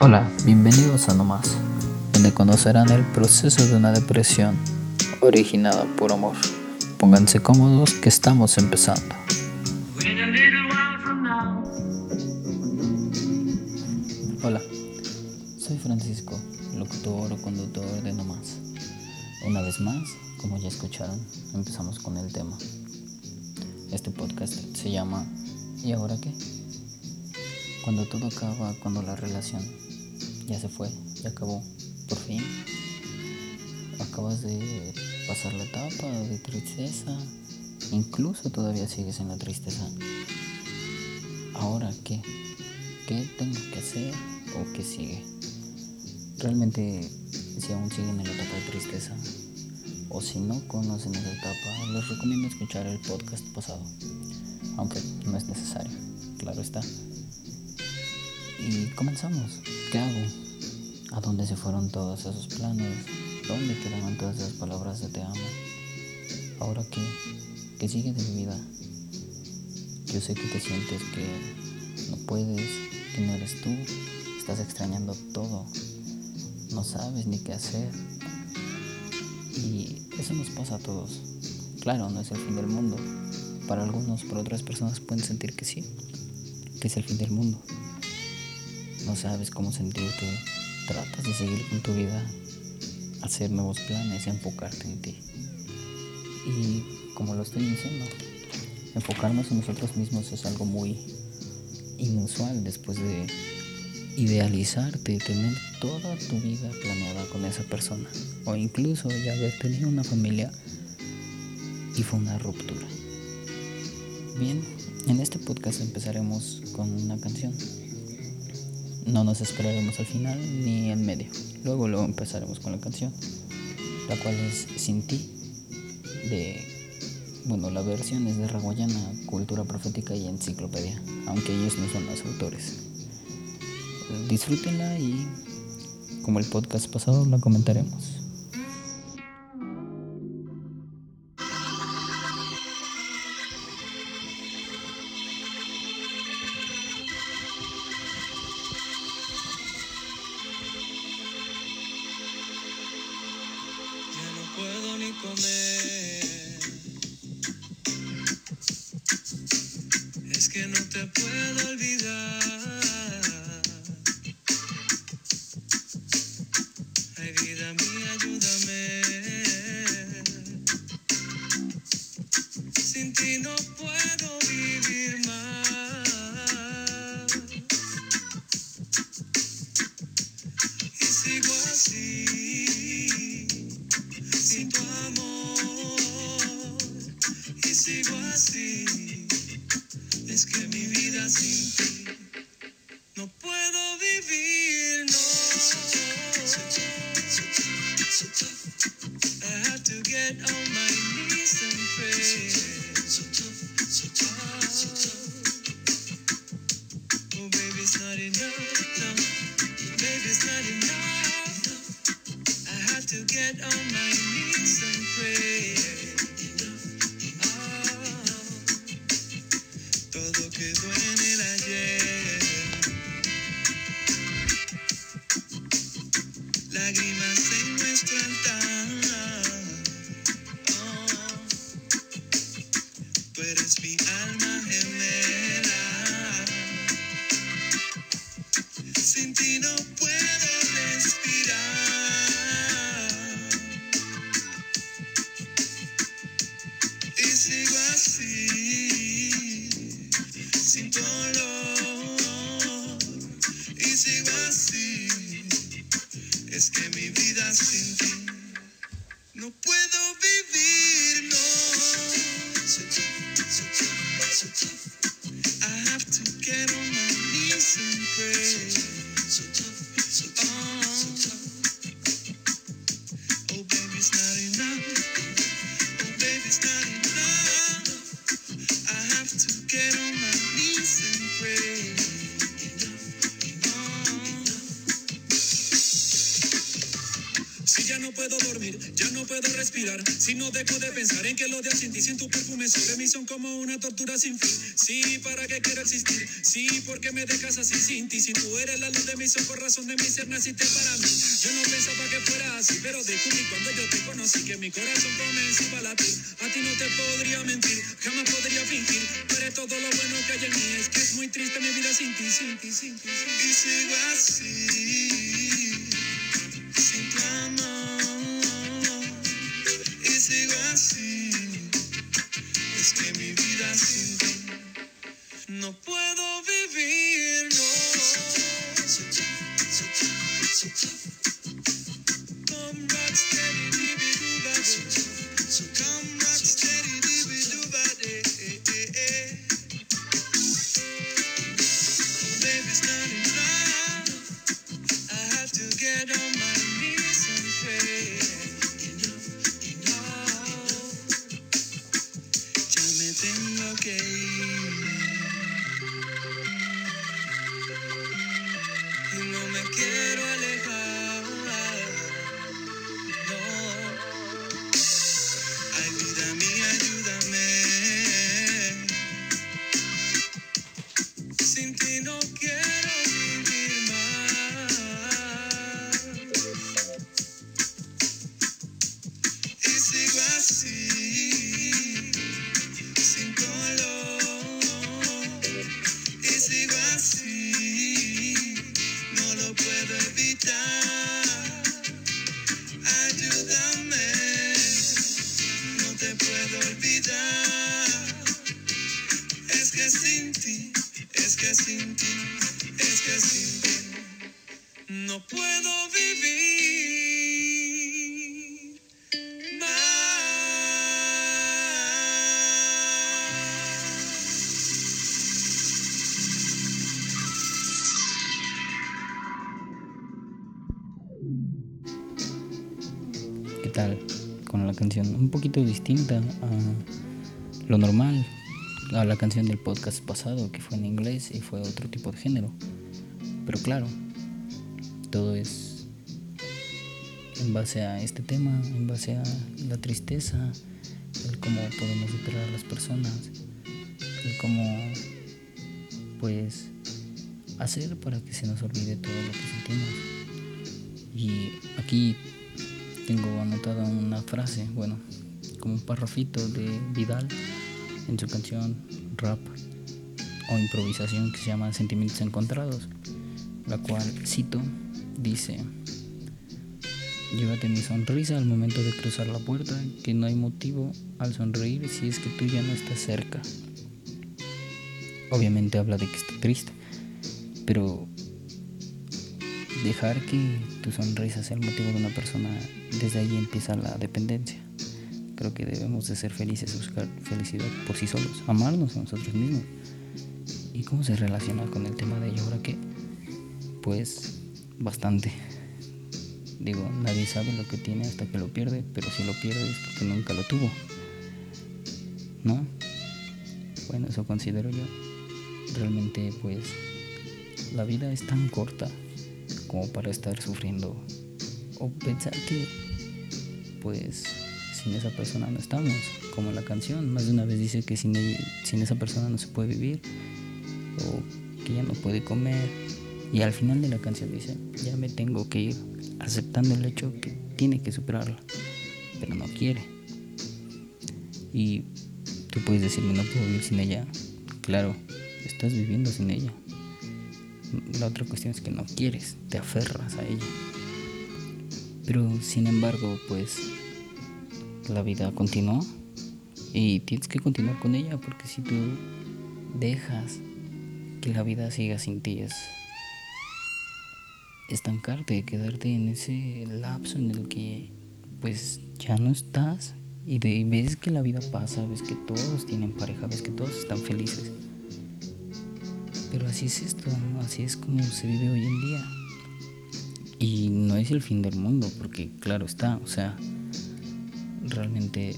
Hola, bienvenidos a No Más, donde conocerán el proceso de una depresión originada por amor. Pónganse cómodos que estamos empezando. Hola, soy Francisco, locutor o conductor de No Más. Una vez más, como ya escucharon, empezamos con el tema. Este podcast se llama ¿Y ahora qué? Cuando todo acaba, cuando la relación ya se fue, ya acabó, por fin. Acabas de pasar la etapa de tristeza, incluso todavía sigues en la tristeza. Ahora, ¿qué? ¿Qué tengo que hacer o qué sigue? Realmente, si aún siguen en la etapa de tristeza, o si no conocen esa etapa, les recomiendo escuchar el podcast pasado, aunque no es necesario, claro está. Y comenzamos. ¿Qué hago? ¿A dónde se fueron todos esos planes? ¿Dónde quedaron todas esas palabras de te amo? ¿Ahora qué? ¿Qué sigue de mi vida? Yo sé que te sientes que no puedes, que no eres tú, estás extrañando todo, no sabes ni qué hacer. Y eso nos pasa a todos. Claro, no es el fin del mundo. Para algunos, para otras personas pueden sentir que sí, que es el fin del mundo no sabes cómo sentirte, tratas de seguir con tu vida, hacer nuevos planes enfocarte en ti. Y como lo estoy diciendo, enfocarnos en nosotros mismos es algo muy inusual después de idealizarte y tener toda tu vida planeada con esa persona. O incluso ya haber tenido una familia y fue una ruptura. Bien, en este podcast empezaremos con una canción no nos esperaremos al final ni en medio. Luego, luego empezaremos con la canción, la cual es Sin ti, de, bueno, la versión es de Raguayana, Cultura Profética y Enciclopedia, aunque ellos no son los autores. Disfrútenla y, como el podcast pasado, la comentaremos. Sin ti no puedo vivir Si no dejo de pensar en que los días sin ti, sin tu perfume sobre mí son como una tortura sin fin. Sí, ¿para qué quiero existir? Sí, porque me dejas así sin ti. Si tú eres la luz de mis ojos, razón de mi ser, naciste para mí. Yo no pensaba que fuera así, pero descubrí cuando yo te conocí que mi corazón comenzó a latir. A ti no te podría mentir, jamás podría fingir. Tú eres todo lo bueno que hay en mí. Es que es muy triste mi vida sin ti, sin ti, sin ti. Sin ti. Y sigo así, canción? Un poquito distinta a lo normal, a la canción del podcast pasado que fue en inglés y fue otro tipo de género. Pero claro, todo es en base a este tema, en base a la tristeza, el cómo podemos superar a las personas, el cómo pues hacer para que se nos olvide todo lo que sentimos. Y aquí tengo anotada una frase, bueno, como un parrafito de Vidal en su canción rap o improvisación que se llama Sentimientos Encontrados, la cual cito, dice, llévate mi sonrisa al momento de cruzar la puerta, que no hay motivo al sonreír si es que tú ya no estás cerca. Obviamente habla de que está triste, pero dejar que tu sonrisa sea el motivo de una persona, desde ahí empieza la dependencia. Creo que debemos de ser felices, buscar felicidad por sí solos, amarnos a nosotros mismos. ¿Y cómo se relaciona con el tema de ahora que? Pues bastante. Digo, nadie sabe lo que tiene hasta que lo pierde, pero si lo pierde es porque nunca lo tuvo. ¿No? Bueno, eso considero yo. Realmente pues la vida es tan corta como para estar sufriendo o pensar que pues sin esa persona no estamos como la canción más de una vez dice que sin, ella- sin esa persona no se puede vivir o que ya no puede comer y al final de la canción dice ya me tengo que ir aceptando el hecho que tiene que superarla pero no quiere. Y tú puedes decirme no puedo vivir sin ella claro estás viviendo sin ella la otra cuestión es que no quieres, te aferras a ella. Pero sin embargo, pues la vida continúa y tienes que continuar con ella porque si tú dejas que la vida siga sin ti es estancarte, quedarte en ese lapso en el que pues ya no estás y de- ves que la vida pasa, ves que todos tienen pareja, ves que todos están felices. Pero así es esto, así es como se vive hoy en día. Y no es el fin del mundo, porque claro está, o sea, realmente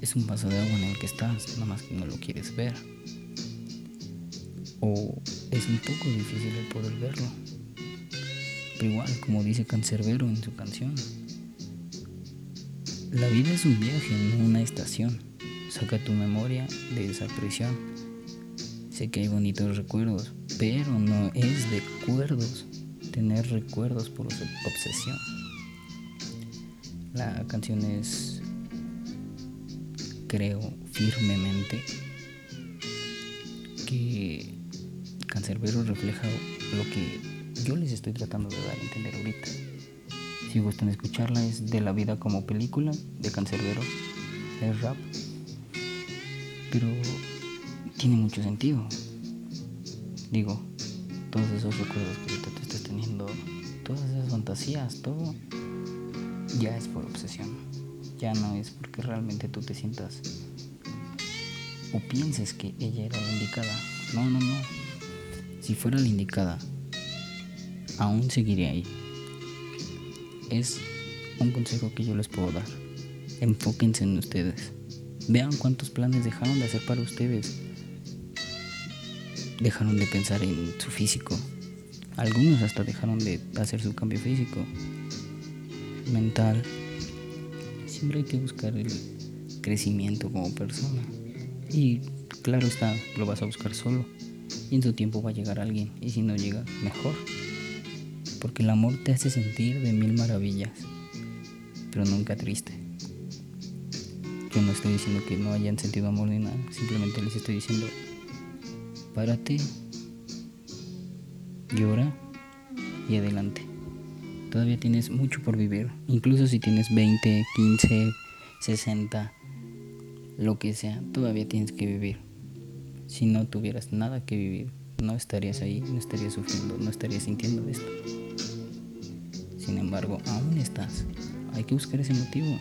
es un vaso de agua en el que estás, nada más que no lo quieres ver. O es un poco difícil el poder verlo. Pero igual, como dice Cancerbero en su canción, La vida es un viaje, no una estación. Saca tu memoria de esa prisión. Sé que hay bonitos recuerdos, pero no es de acuerdos tener recuerdos por obsesión. La canción es, creo firmemente, que Cancerbero refleja lo que yo les estoy tratando de dar a entender ahorita. Si gustan escucharla, es de la vida como película de Cancerbero, es rap, pero tiene mucho sentido. Digo, todos esos recuerdos que ahorita te estás teniendo, todas esas fantasías, todo, ya es por obsesión. Ya no es porque realmente tú te sientas o pienses que ella era la indicada. No, no, no. Si fuera la indicada, aún seguiría ahí. Es un consejo que yo les puedo dar. Enfóquense en ustedes. Vean cuántos planes dejaron de hacer para ustedes dejaron de pensar en su físico. Algunos hasta dejaron de hacer su cambio físico, mental. Siempre hay que buscar el crecimiento como persona. Y claro está, lo vas a buscar solo. Y en su tiempo va a llegar alguien. Y si no llega, mejor. Porque el amor te hace sentir de mil maravillas, pero nunca triste. Yo no estoy diciendo que no hayan sentido amor ni nada, simplemente les estoy diciendo párate, llora y adelante. Todavía tienes mucho por vivir, incluso si tienes 20, 15, 60, lo que sea, todavía tienes que vivir. Si no tuvieras nada que vivir, no estarías ahí, no estarías sufriendo, no estarías sintiendo esto. Sin embargo, aún estás. Hay que buscar ese motivo.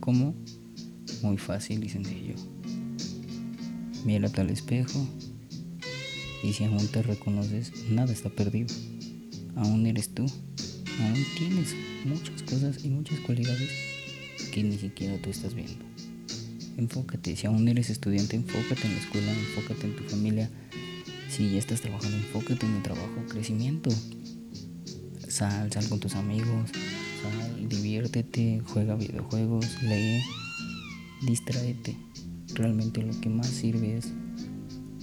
¿Cómo? Muy fácil y sencillo. Mírate al espejo y si aún te reconoces, nada está perdido. Aún eres tú. Aún tienes muchas cosas y muchas cualidades que ni siquiera tú estás viendo. Enfócate, si aún eres estudiante, enfócate en la escuela, enfócate en tu familia. Si ya estás trabajando, enfócate en el trabajo, crecimiento. Sal, sal con tus amigos, sal, diviértete, juega videojuegos, lee, distráete realmente lo que más sirve es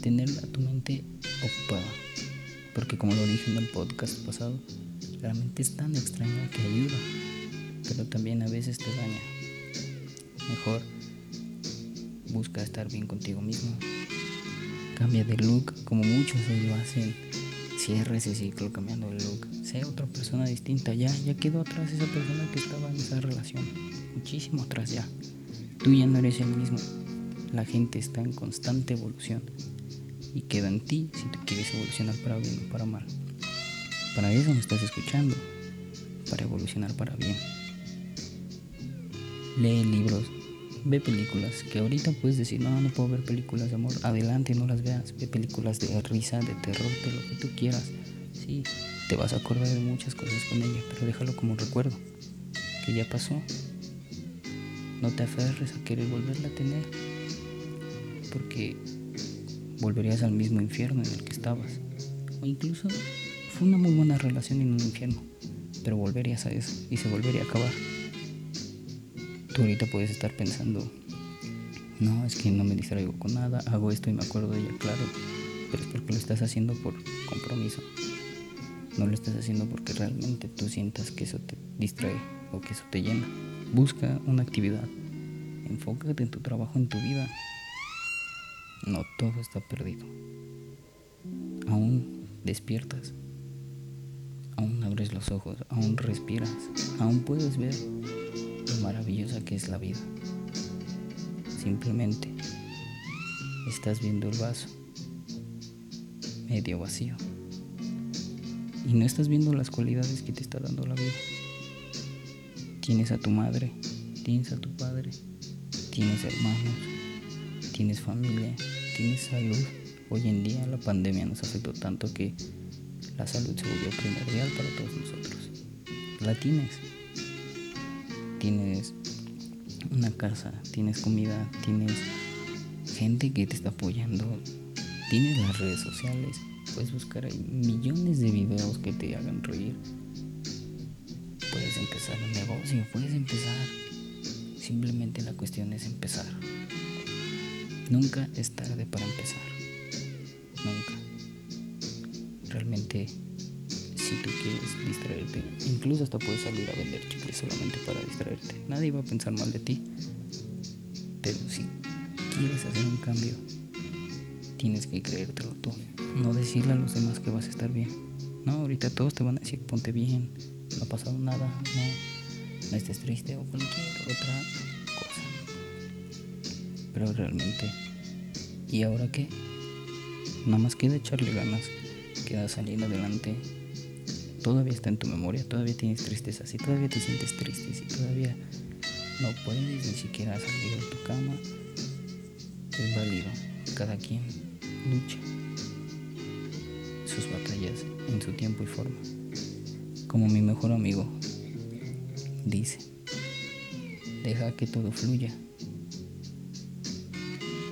tener a tu mente ocupada. Porque como lo dije en el podcast pasado, la mente es tan extraña que ayuda, pero también a veces te daña. Mejor busca estar bien contigo mismo. Cambia de look como muchos hoy lo hacen. Cierra ese ciclo cambiando de look. Sea otra persona distinta. Ya, ya quedó atrás esa persona que estaba en esa relación. Muchísimo atrás ya. Tú ya no eres el mismo. La gente está en constante evolución y queda en ti si tú quieres evolucionar para bien o para mal. Para eso me estás escuchando, para evolucionar para bien. Lee libros, ve películas, que ahorita puedes decir, no, no puedo ver películas de amor, adelante, no las veas, ve películas de risa, de terror, de lo que tú quieras. Sí, te vas a acordar de muchas cosas con ella, pero déjalo como un recuerdo, que ya pasó. No te aferres a querer volverla a tener porque volverías al mismo infierno en el que estabas. O incluso fue una muy buena relación en un infierno, pero volverías a eso y se volvería a acabar. Tú ahorita puedes estar pensando, no, es que no me distraigo con nada, hago esto y me acuerdo de ella, claro, pero es porque lo estás haciendo por compromiso. No lo estás haciendo porque realmente tú sientas que eso te distrae o que eso te llena. Busca una actividad. Enfócate en tu trabajo, en tu vida. No todo está perdido. Aún despiertas. Aún abres los ojos. Aún respiras. Aún puedes ver lo maravillosa que es la vida. Simplemente estás viendo el vaso medio vacío. Y no estás viendo las cualidades que te está dando la vida. Tienes a tu madre, tienes a tu padre, tienes hermanos, tienes familia, tienes salud. Hoy en día la pandemia nos afectó tanto que la salud se volvió primordial para todos nosotros. La tienes. Tienes una casa, tienes comida, tienes gente que te está apoyando, tienes las redes sociales, puedes buscar ahí millones de videos que te hagan reír. Puedes empezar un negocio, puedes empezar. Simplemente la cuestión es empezar. Nunca es tarde para empezar. Nunca. Realmente, si tú quieres distraerte, incluso hasta puedes salir a vender chicles solamente para distraerte. Nadie va a pensar mal de ti. Pero si quieres hacer un cambio, tienes que creértelo tú. No decirle a los demás que vas a estar bien. No, ahorita todos te van a decir ponte bien, no ha pasado nada, no, no estés triste o cualquier otra cosa. Pero realmente, ¿y ahora qué? Nada más queda echarle ganas, queda salir adelante. Todavía está en tu memoria, todavía tienes tristeza, si todavía te sientes triste, si todavía no puedes ni siquiera salir de tu cama, es válido. Cada quien lucha sus batallas en su tiempo y forma. Como mi mejor amigo dice, deja que todo fluya.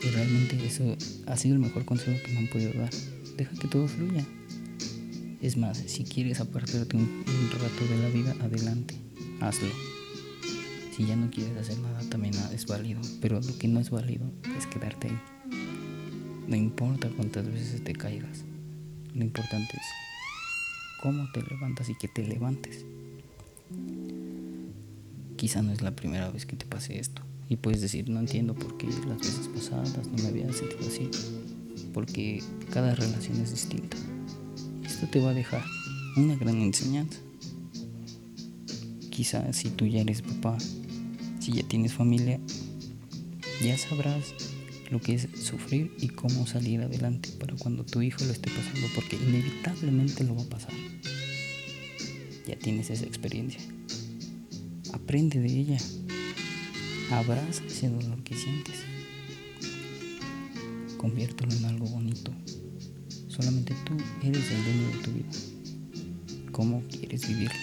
Y realmente eso ha sido el mejor consejo que me han podido dar. Deja que todo fluya. Es más, si quieres apartarte un, rato de la vida, adelante, hazlo. Si ya no quieres hacer nada, también es válido. Pero lo que no es válido es quedarte ahí. No importa cuántas veces te caigas. Lo importante es cómo te levantas y que te levantes. Quizá no es la primera vez que te pase esto. Y puedes decir, no entiendo por qué las veces pasadas no me había sentido así. Porque cada relación es distinta. Esto te va a dejar una gran enseñanza. Quizá si tú ya eres papá, si ya tienes familia, ya sabrás lo que es sufrir y cómo salir adelante para cuando tu hijo lo esté pasando, porque inevitablemente lo va a pasar. Ya tienes esa experiencia. Aprende de ella. Abraza ese dolor que sientes. Conviértelo en algo bonito. Solamente tú eres el dueño de tu vida. ¿Cómo quieres vivirlo?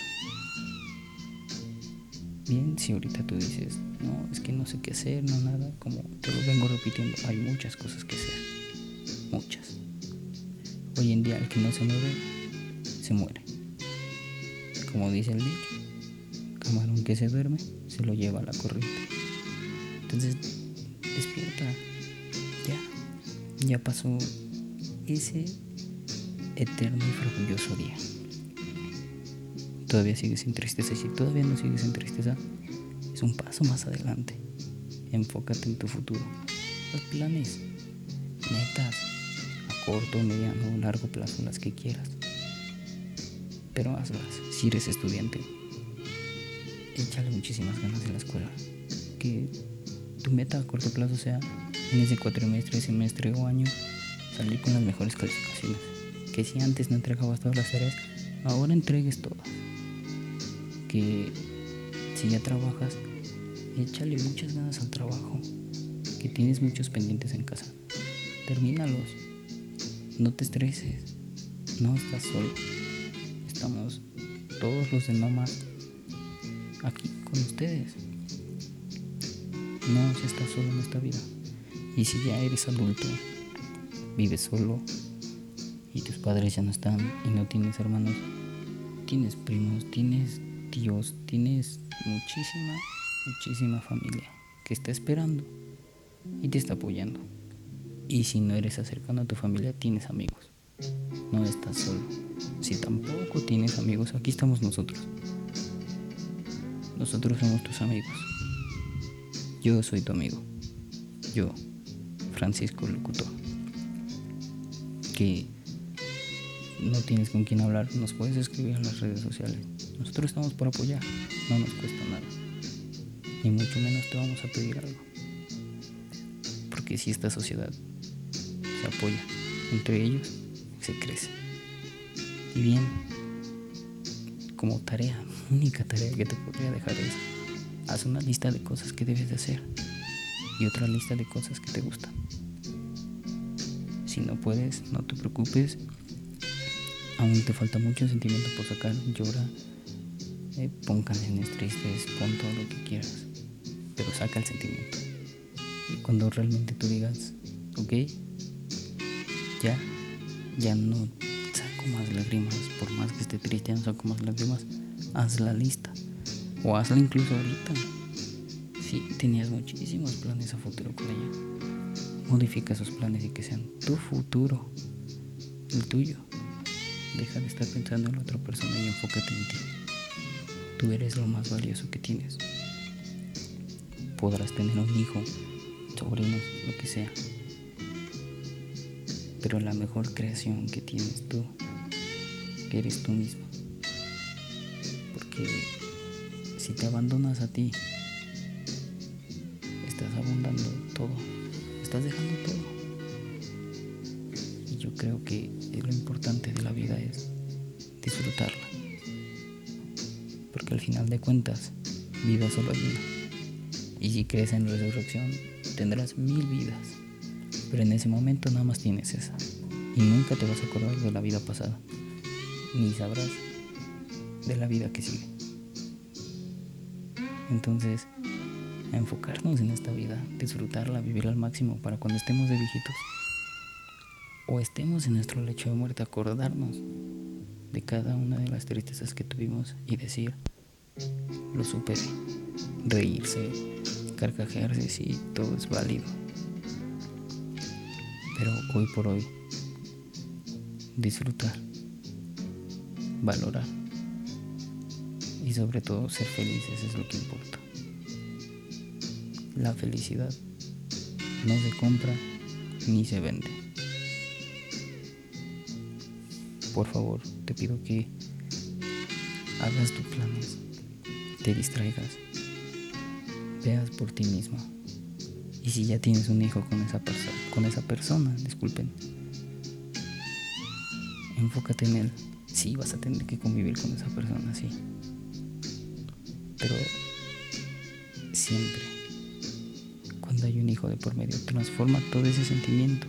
Bien, si ahorita tú dices, no, es que no sé qué hacer, no nada, como te lo vengo repitiendo, hay muchas cosas que hacer. Muchas. Hoy en día el que no se mueve, se muere. Como dice el dicho, camarón que se duerme, se lo lleva a la corriente. Entonces, despierta. Ya. Ya pasó ese eterno y orgulloso día todavía sigues sin tristeza. Si todavía no sigues en tristeza, es un paso más adelante. Enfócate en tu futuro. Los planes, metas, a corto, mediano largo plazo, las que quieras. Pero hazlas. Si eres estudiante, échale muchísimas ganas en la escuela. Que tu meta a corto plazo sea en ese cuatrimestre, semestre o año salir con las mejores calificaciones. Que si antes no entregabas todas las tareas, ahora entregues todas que si ya trabajas, échale muchas ganas al trabajo, que tienes muchos pendientes en casa. Termínalos. No te estreses. No estás solo. Estamos todos los de mamás aquí con ustedes. No se está solo en esta vida. Y si ya eres adulto, vives solo y tus padres ya no están y no tienes hermanos, tienes primos, tienes Dios, tienes muchísima, muchísima familia que está esperando y te está apoyando. Y si no eres acercando a tu familia, tienes amigos. No estás solo. Si tampoco tienes amigos, aquí estamos nosotros. Nosotros somos tus amigos. Yo soy tu amigo. Yo, Francisco Locutor. Que no tienes con quién hablar, nos puedes escribir en las redes sociales. Nosotros estamos por apoyar, no nos cuesta nada. Ni mucho menos te vamos a pedir algo. Porque si esta sociedad se apoya entre ellos, se crece. Y bien, como tarea, única tarea que te podría dejar es, haz una lista de cosas que debes de hacer y otra lista de cosas que te gustan. Si no puedes, no te preocupes. Aún te falta mucho sentimiento por sacar. Llora, eh, pon canciones tristes, pon todo lo que quieras, pero saca el sentimiento. Y cuando realmente tú digas, ok, ya, ya no saco más lágrimas, por más que esté triste, ya no saco más lágrimas, haz la lista O hazlo incluso ahorita. Si tenías muchísimos planes a futuro con ella, modifica esos planes y que sean tu futuro, el tuyo. Deja de estar pensando en la otra persona y enfócate en ti. Tú eres lo más valioso que tienes. Podrás tener un hijo, sobrino, lo que sea. Pero la mejor creación que tienes tú, que eres tú mismo. Porque si te abandonas a ti, estás abundando todo, estás dejando todo. Y yo creo que lo importante de la vida es disfrutarla. Porque al final de cuentas, vida solo hay una. Y si crees en resurrección, tendrás mil vidas. Pero en ese momento nada más tienes esa. Y nunca te vas a acordar de la vida pasada. Ni sabrás de la vida que sigue. Entonces, enfocarnos en esta vida, disfrutarla, vivirla al máximo para cuando estemos de viejitos o estemos en nuestro lecho de muerte, acordarnos de cada una de las tristezas que tuvimos y decir, lo superé, reírse, carcajearse, sí, todo es válido. Pero hoy por hoy, disfrutar, valorar y sobre todo ser felices es lo que importa. La felicidad no se compra ni se vende. Por favor, te pido que hagas tus planes, te distraigas, veas por ti mismo. Y si ya tienes un hijo con esa, persona, con esa persona, disculpen, enfócate en él. Sí, vas a tener que convivir con esa persona, sí. Pero siempre, cuando hay un hijo de por medio, transforma todo ese sentimiento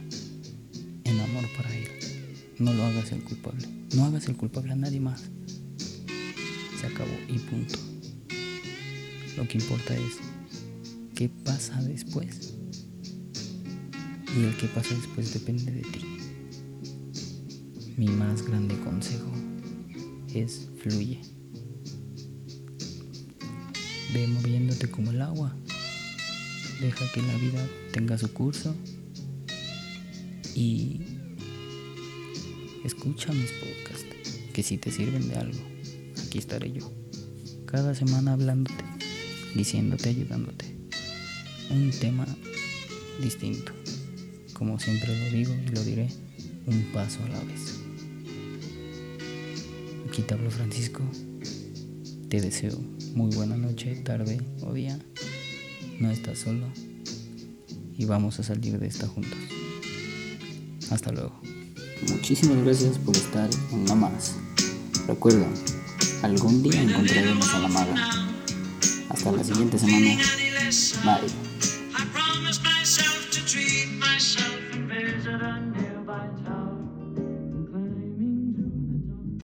en amor para él. No lo hagas el culpable. No hagas el culpable a nadie más. Se acabó y punto. Lo que importa es qué pasa después. Y el que pasa después depende de ti. Mi más grande consejo es fluye. Ve moviéndote como el agua. Deja que la vida tenga su curso. Y escucha mis podcasts, que si te sirven de algo, aquí estaré yo. Cada semana hablándote, diciéndote, ayudándote. Un tema distinto. Como siempre lo digo y lo diré, un paso a la vez. Aquí te hablo Francisco. Te deseo muy buena noche, tarde o día. No estás solo. Y vamos a salir de esta juntos. Hasta luego. Muchísimas gracias por estar en una más. Recuerda, algún día encontraremos a la maga. Hasta la siguiente semana. Bye.